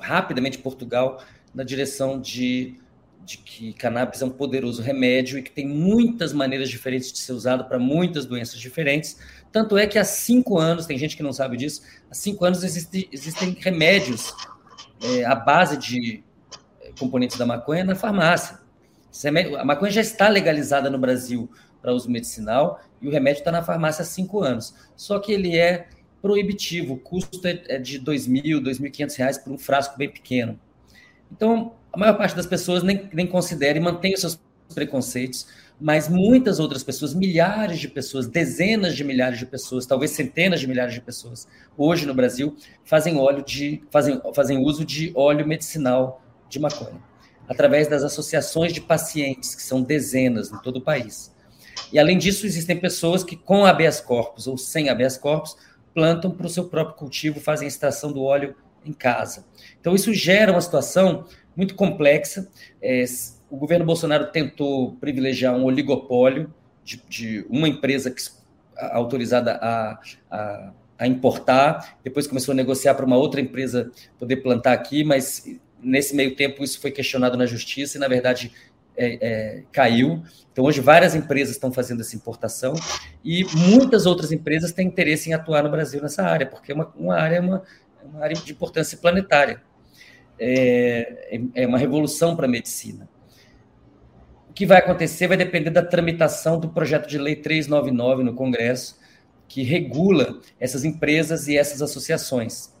rapidamente, Portugal, na direção de, de que cannabis é um poderoso remédio e que tem muitas maneiras diferentes de ser usado para muitas doenças diferentes tanto é que há cinco anos, tem gente que não sabe disso, há cinco anos existe, existem remédios é, à base de é, componentes da maconha na farmácia. A maconha já está legalizada no Brasil para uso medicinal e o remédio está na farmácia há cinco anos. Só que ele é proibitivo, o custo é, é de R$ 2.000, R$ 2.500 por um frasco bem pequeno. Então, a maior parte das pessoas nem, nem considera e mantém os seus preconceitos, mas muitas outras pessoas, milhares de pessoas, dezenas de milhares de pessoas, talvez centenas de milhares de pessoas, hoje no Brasil, fazem óleo de fazem, fazem uso de óleo medicinal de maconha, através das associações de pacientes, que são dezenas em todo o país. E além disso, existem pessoas que com habeas corpus ou sem habeas corpus plantam para o seu próprio cultivo, fazem extração do óleo em casa. Então isso gera uma situação muito complexa. É, o governo Bolsonaro tentou privilegiar um oligopólio de, de uma empresa que, autorizada a, a, a, importar, depois começou a negociar para uma outra empresa poder plantar aqui, mas nesse meio tempo isso foi questionado na justiça e, na verdade, é, é, caiu. Então, hoje, várias empresas estão fazendo essa importação e muitas outras empresas têm interesse em atuar no Brasil nessa área, porque é uma, uma área, é uma, é uma área de importância planetária. É, é, é uma revolução para a medicina. O que vai acontecer vai depender da tramitação do projeto de lei 399 no Congresso, que regula essas empresas e essas associações.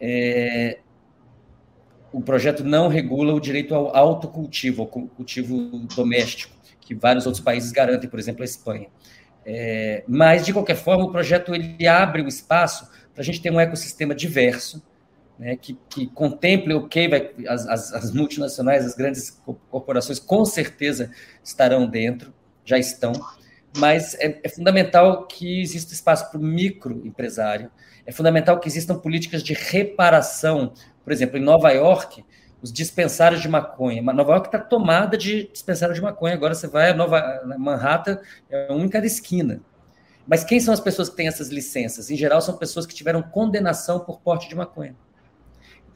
É, o projeto não regula o direito ao autocultivo, ao cultivo doméstico, que vários outros países garantem, por exemplo, a Espanha. É, mas, de qualquer forma, o projeto ele abre um espaço para a gente ter um ecossistema diverso, né, que, que contemple o que vai, as, as, as, multinacionais, as grandes corporações com certeza estarão dentro, já estão, mas é, é fundamental que exista espaço para o microempresário, é fundamental que existam políticas de reparação, por exemplo, em Nova York, os dispensários de maconha. Nova York está tomada de dispensário de maconha. Agora você vai a Nova Manhattan, é um em cada esquina. Mas quem são as pessoas que têm essas licenças? Em geral, são pessoas que tiveram condenação por porte de maconha.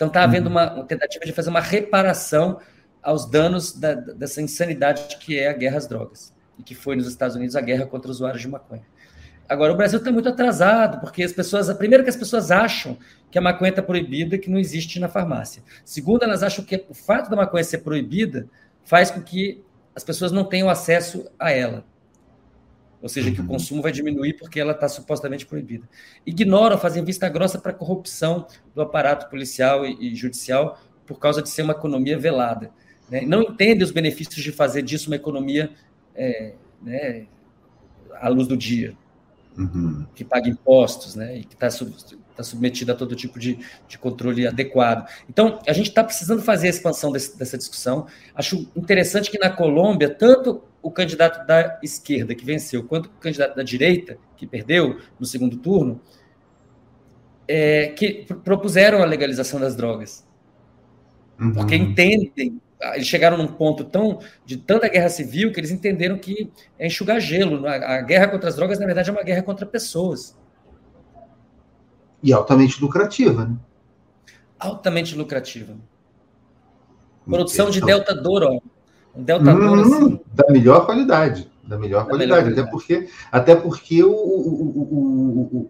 Então está havendo uhum. uma, uma, tentativa de fazer uma reparação aos danos da, dessa insanidade que é a guerra às drogas e que foi nos Estados Unidos a guerra contra os usuários de maconha. Agora o Brasil está muito atrasado porque as pessoas, primeiro que as pessoas acham que a maconha está proibida, que não existe na farmácia. Segundo, elas acham que o fato da maconha ser proibida faz com que as pessoas não tenham acesso a ela. Ou seja, que o uhum. consumo vai diminuir porque ela está supostamente proibida. Ignoram, fazem vista grossa para a corrupção do aparato policial e, e, judicial por causa de ser uma economia velada. Né? Não entendem os benefícios de fazer disso uma economia é, né, à luz do dia, uhum. que paga impostos né, e que está sub, tá submetida a todo tipo de, de controle adequado. Então, a gente está precisando fazer a expansão desse, dessa discussão. Acho interessante que na Colômbia, tanto o candidato da esquerda que venceu, quanto o candidato da direita que perdeu no segundo turno, é, que propuseram a legalização das drogas. Uhum. Porque entendem, eles chegaram num ponto tão de tanta guerra civil que eles entenderam que é enxugar gelo. A, a guerra contra as drogas, na verdade, é uma guerra contra pessoas. E altamente lucrativa, né? Altamente lucrativa. Produção de Delta Doro, um delta hum, assim, da melhor qualidade. Da melhor da qualidade. Melhor até porque, até porque o, o,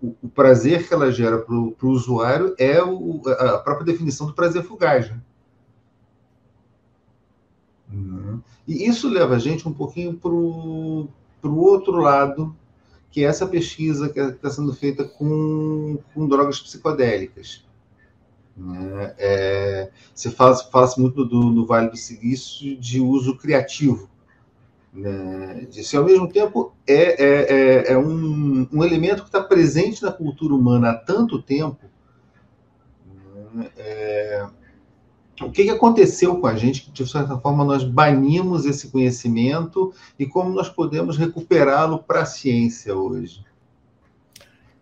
o, o, prazer que ela gera para o usuário é a própria definição do prazer fugaz. Né? Hum. E isso leva a gente um pouquinho para o outro lado, que é essa pesquisa que está sendo feita com, com drogas psicodélicas. Né? É, você fala, fala muito do, no Vale do Silício de uso criativo. Né? Disso, ao mesmo tempo, é, é, é, é um, um elemento que está presente na cultura humana há tanto tempo. Né? É, o que, que aconteceu com a gente que, de certa forma, nós banimos esse conhecimento e como nós podemos recuperá-lo para a ciência hoje?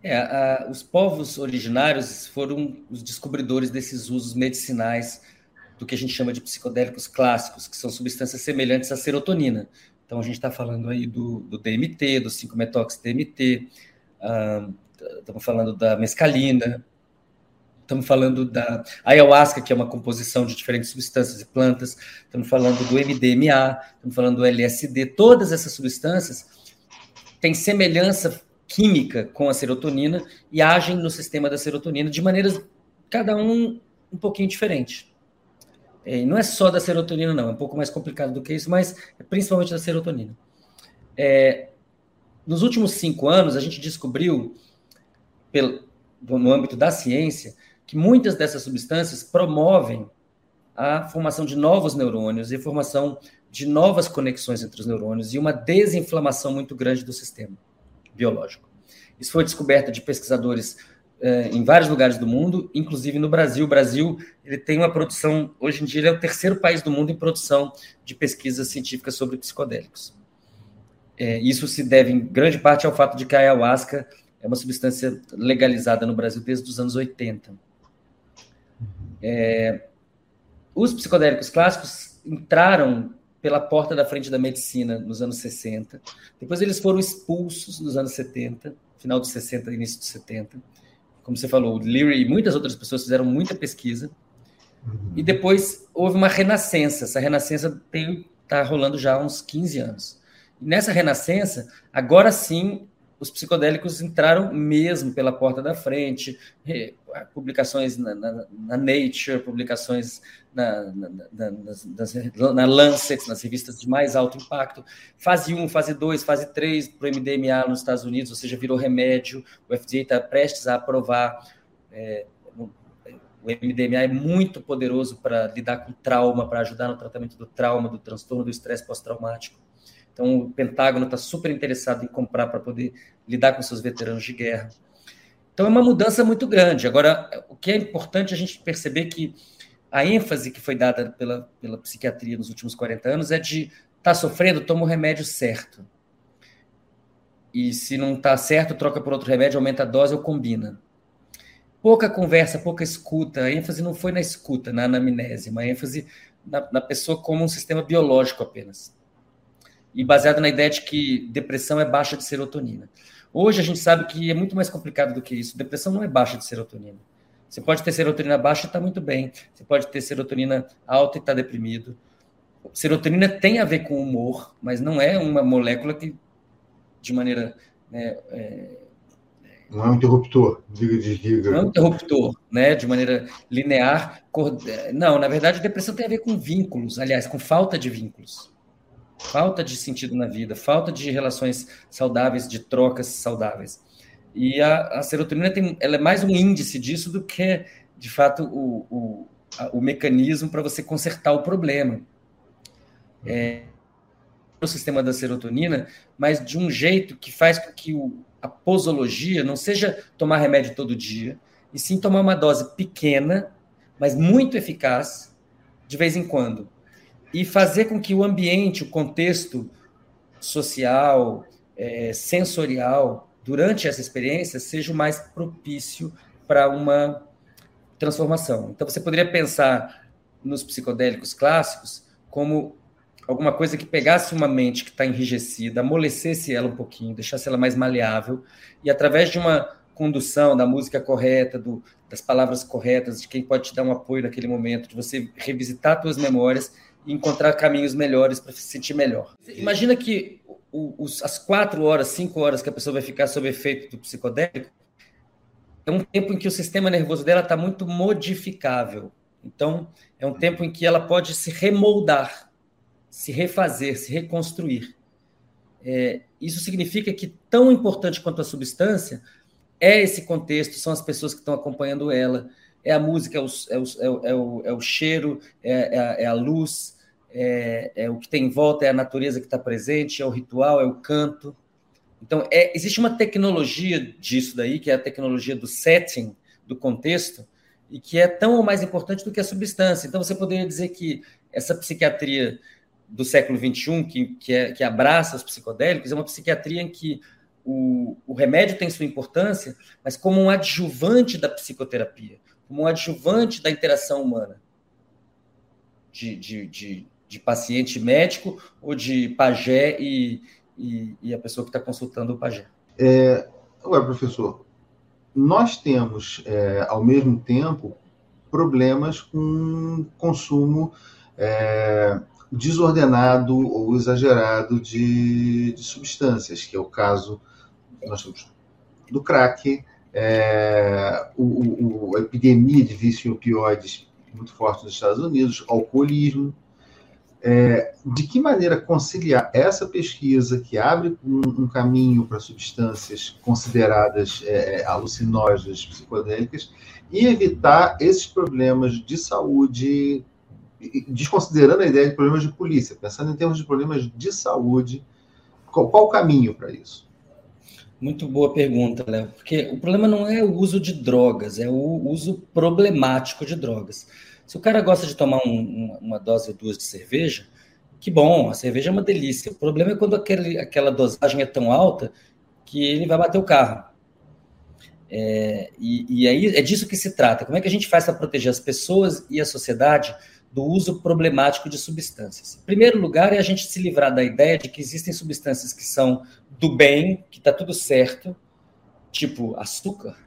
É, a, os povos originários foram os descobridores desses usos medicinais do que a gente chama de psicodélicos clássicos, que são substâncias semelhantes à serotonina. Então, a gente está falando aí do, do DMT, do 5-metox-DMT, uh, estamos falando da mescalina, estamos falando da ayahuasca, que é uma composição de diferentes substâncias e plantas, estamos falando do MDMA, estamos falando do LSD, todas essas substâncias têm semelhança química com a serotonina e agem no sistema da serotonina de maneiras, cada um um pouquinho diferente. É, não é só da serotonina, não, é um pouco mais complicado do que isso, mas é principalmente da serotonina. É, nos últimos cinco anos, a gente descobriu, pelo, no âmbito da ciência, que muitas dessas substâncias promovem a formação de novos neurônios e a formação de novas conexões entre os neurônios e uma desinflamação muito grande do sistema biológico. Isso foi descoberta de pesquisadores eh, em vários lugares do mundo, inclusive no Brasil. O Brasil ele tem uma produção, hoje em dia, ele é o terceiro país do mundo em produção de pesquisas científicas sobre psicodélicos. É, isso se deve, em grande parte, ao fato de que a ayahuasca é uma substância legalizada no Brasil desde os anos 80. É, os psicodélicos clássicos entraram pela porta da frente da medicina nos anos 60. Depois eles foram expulsos nos anos 70, final dos 60, início dos 70. Como você falou, o Leary e muitas outras pessoas fizeram muita pesquisa. Uhum. E depois houve uma renascença. Essa renascença está rolando já há uns 15 anos. E nessa renascença, agora sim, os psicodélicos entraram mesmo pela porta da frente, publicações na, na, na Nature, publicações na, na, na, Lancet, nas revistas de mais alto impacto, fase 1, fase 2, fase 3 para o MDMA nos Estados Unidos, ou seja, virou remédio, o FDA está prestes a aprovar. É, o MDMA é muito poderoso para lidar com trauma, para ajudar no tratamento do trauma, do transtorno do estresse pós-traumático. Então, o Pentágono está super interessado em comprar para poder lidar com seus veteranos de guerra. Então, é uma mudança muito grande. Agora, o que é importante a gente perceber que a ênfase que foi dada pela, pela psiquiatria nos últimos 40 anos é de tá sofrendo, toma o remédio certo. E se não está certo, troca por outro remédio, aumenta a dose ou combina. Pouca conversa, pouca escuta. A ênfase não foi na escuta, na anamnese, uma ênfase na, na pessoa como um sistema biológico apenas e baseado na ideia de que depressão é baixa de serotonina. Hoje a gente sabe que é muito mais complicado do que isso. Depressão não é baixa de serotonina. Você pode ter serotonina baixa e está muito bem. Você pode ter serotonina alta e está deprimido. Serotonina tem a ver com humor, mas não é uma molécula que, de maneira né, é, Não é um interruptor, diga desliga. Não é um interruptor, né? De maneira linear. Não, na verdade, depressão tem a ver com vínculos, aliás, com falta de vínculos. Falta de sentido na vida, falta de relações saudáveis, de trocas saudáveis. E a, a serotonina tem, ela é mais um índice disso do que, de fato, o, o, a, o mecanismo para você consertar o problema. É, o sistema da serotonina, mas de um jeito que faz com que o, a posologia não seja tomar remédio todo dia, e sim tomar uma dose pequena, mas muito eficaz, de vez em quando. E fazer com que o ambiente, o contexto social, é, sensorial, durante essa experiência, seja o mais propício para uma transformação. Então, você poderia pensar nos psicodélicos clássicos como alguma coisa que pegasse uma mente que está enrijecida, amolecesse ela um pouquinho, deixasse ela mais maleável, e através de uma condução da música correta, do, das palavras corretas, de quem pode te dar um apoio naquele momento, de você revisitar suas memórias e encontrar caminhos melhores para se sentir melhor. Imagina que os, as quatro horas, cinco horas que a pessoa vai ficar sob efeito do psicodélico é um tempo em que o sistema nervoso dela está muito modificável. Então, é um tempo em que ela pode se remoldar se refazer, se reconstruir. É, isso significa que, tão importante quanto a substância, é esse contexto, são as pessoas que estão acompanhando ela, é a música, é o, é o, é o, é o cheiro, é, a, é a luz, é, o que tem em volta, é a natureza que está presente, é o ritual, é o canto. Então, existe uma tecnologia disso daí, que é a tecnologia do setting, do contexto, e que é tão ou mais importante do que a substância. Então, você poderia dizer que essa psiquiatria do século XXI, que, que, é, que abraça os psicodélicos, é uma psiquiatria em que o, o remédio tem sua importância, mas como um adjuvante da psicoterapia, como um adjuvante da interação humana, de, de, de, de paciente médico ou de pajé e, e, e a pessoa que está consultando o pajé. É, ué, professor, nós temos, é, ao mesmo tempo, problemas com consumo é, desordenado ou exagerado de, de substâncias, que é o caso nós temos do crack, é, o, o, a epidemia de vício em opioides muito forte nos Estados Unidos, alcoolismo. É, de que maneira conciliar essa pesquisa que abre um, um caminho para substâncias consideradas é, alucinógenas, psicodélicas, e evitar esses problemas de saúde desconsiderando a ideia de problemas de polícia, pensando em termos de problemas de saúde, qual, qual o caminho para isso? Muito boa pergunta, Léo, porque o problema não é o uso de drogas, é o uso problemático de drogas. Se o cara gosta de tomar um, uma dose ou duas de cerveja, que bom, a cerveja é uma delícia. O problema é quando aquele, aquela dosagem é tão alta que ele vai bater o carro. É, e, e aí é disso que se trata. Como é que a gente faz para proteger as pessoas e a sociedade do uso problemático de substâncias. Em primeiro lugar, é a gente se livrar da ideia de que existem substâncias que são do bem, que está tudo certo, tipo açúcar,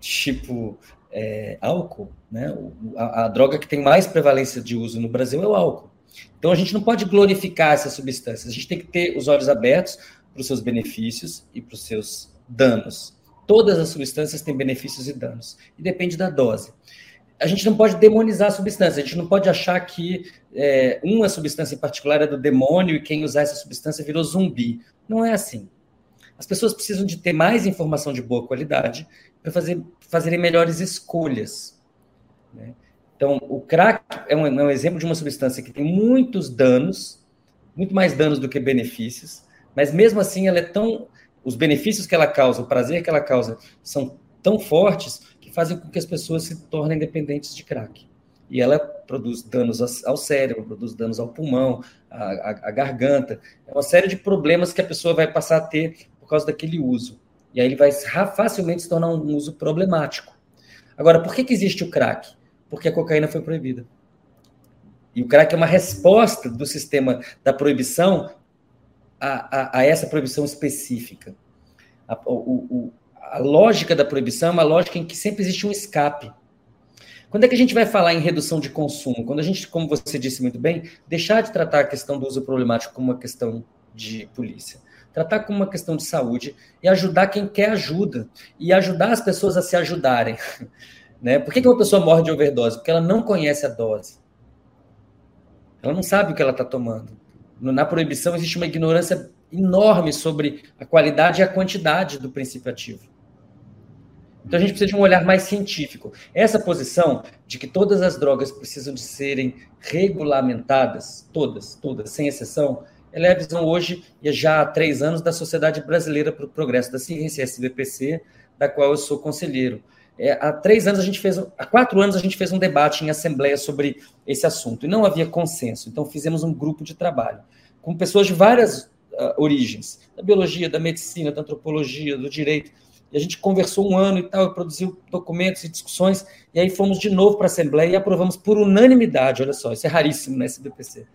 tipo é, álcool. Né? A, a, droga que tem mais prevalência de uso no Brasil é o álcool. Então, a gente não pode glorificar essas substâncias, a gente tem que ter os olhos abertos para os seus benefícios e para os seus danos. Todas as substâncias têm benefícios e danos, e depende da dose a gente não pode demonizar a substância, a gente não pode achar que é, uma substância em particular é do demônio e quem usar essa substância virou zumbi. Não é assim. As pessoas precisam de ter mais informação de boa qualidade para fazer, fazerem melhores escolhas. Né? Então, o crack é um, é um exemplo de uma substância que tem muitos danos, muito mais danos do que benefícios, mas mesmo assim ela é tão. Os benefícios que ela causa, o prazer que ela causa, são tão fortes fazem com que as pessoas se tornem dependentes de crack. E ela produz danos ao cérebro, produz danos ao pulmão, à, garganta. É uma série de problemas que a pessoa vai passar a ter por causa daquele uso. E aí ele vai facilmente se tornar um uso problemático. Agora, por que, que existe o crack? Porque a cocaína foi proibida. E o crack é uma resposta do sistema da proibição a, a, a essa proibição específica. A, o, a lógica da proibição é uma lógica em que sempre existe um escape. Quando é que a gente vai falar em redução de consumo? Quando a gente, como você disse muito bem, deixar de tratar a questão do uso problemático como uma questão de polícia. tratar como uma questão de saúde e ajudar quem quer ajuda e ajudar as pessoas a se ajudarem. [laughs] Né? Por que, que uma pessoa morre de overdose? Porque ela não conhece a dose. Ela não sabe o que ela está tomando. Na proibição existe uma ignorância enorme sobre a qualidade e a quantidade do princípio ativo. Então a gente precisa de um olhar mais científico. Essa posição de que todas as drogas precisam de serem regulamentadas, todas, todas, sem exceção, ela é a visão hoje, e já há três anos, da Sociedade Brasileira para o Progresso da Ciência, SBPC, da qual eu sou conselheiro. É, há três anos a gente fez, há quatro anos a gente fez um debate em assembleia sobre esse assunto e não havia consenso. Então fizemos um grupo de trabalho com pessoas de várias uh, origens, da biologia, da medicina, da antropologia, do direito. E a gente conversou um ano e tal, produziu documentos e discussões, e aí fomos de novo para a Assembleia e aprovamos por unanimidade, olha só, isso é raríssimo na SBPC,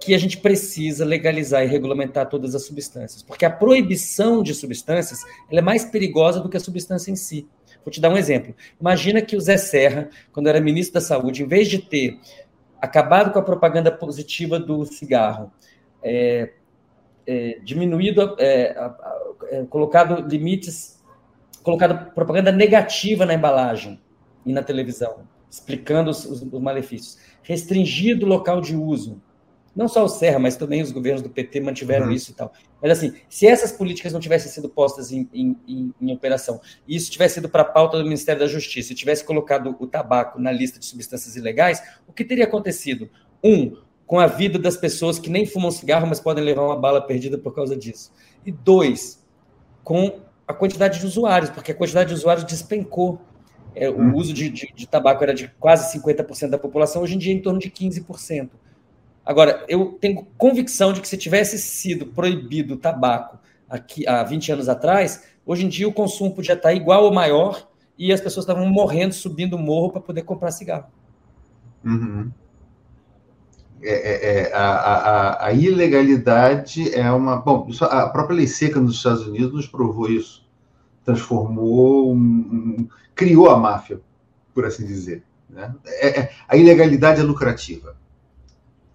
que a gente precisa legalizar e regulamentar todas as substâncias, porque a proibição de substâncias é mais perigosa do que a substância em si. Vou te dar um exemplo. Imagina que o Zé Serra, quando era ministro da Saúde, em vez de ter acabado com a propaganda positiva do cigarro, é, é, diminuído, é, é, colocado limites, colocado propaganda negativa na embalagem e na televisão, explicando os, os, os malefícios, restringido o local de uso, não só o Serra, mas também os governos do PT mantiveram uhum. isso e tal. Mas assim, se essas políticas não tivessem sido postas em, em, em, em operação, e isso tivesse sido para a pauta do Ministério da Justiça, e tivesse colocado o tabaco na lista de substâncias ilegais, o que teria acontecido? Um, com a vida das pessoas que nem fumam cigarro, mas podem levar uma bala perdida por causa disso. E dois, com a quantidade de usuários, porque a quantidade de usuários despencou. É, o uhum. uso de, de, de, tabaco era de quase 50% da população, hoje em dia é em torno de 15%. Agora, eu tenho convicção de que se tivesse sido proibido o tabaco aqui há 20 anos atrás, hoje em dia o consumo podia estar igual ou maior e as pessoas estavam morrendo, subindo o morro para poder comprar cigarro. Uhum. É, é, é, a, a, a, ilegalidade é uma. Bom, a própria lei seca nos Estados Unidos nos provou isso. Transformou, um, um, criou a máfia, por assim dizer. Né? É, é a ilegalidade é lucrativa.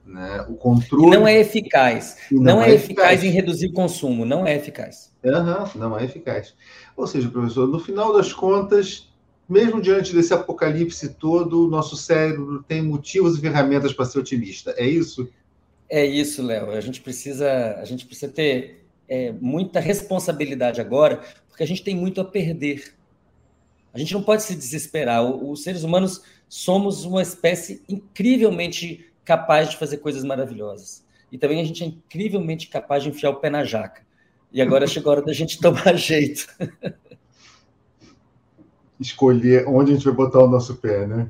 Né? O controle. E não é eficaz. Não, não, é, é eficaz. eficaz. em reduzir o consumo. Não é eficaz. Uhum, não é eficaz. Ou seja, professor, no final das contas, mesmo diante desse apocalipse todo, o nosso cérebro tem motivos e ferramentas para ser otimista. É isso? É isso, Léo. A gente precisa, a gente precisa ter é, muita responsabilidade agora, porque a gente tem muito a perder. A gente não pode se desesperar. Os seres humanos somos uma espécie incrivelmente capaz de fazer coisas maravilhosas. E também a gente é incrivelmente capaz de enfiar o pé na jaca. E agora chegou a hora da gente [laughs] tomar jeito. Escolher onde a gente vai botar o nosso pé, né?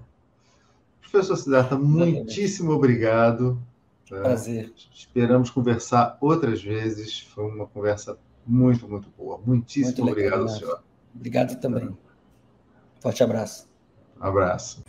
Professor Siddhartha, muitíssimo obrigado. Tá? Prazer. Esperamos conversar outras vezes. Foi uma conversa muito, muito boa. Muitíssimo muito obrigado, senhor. Obrigado também. Forte abraço. Um abraço.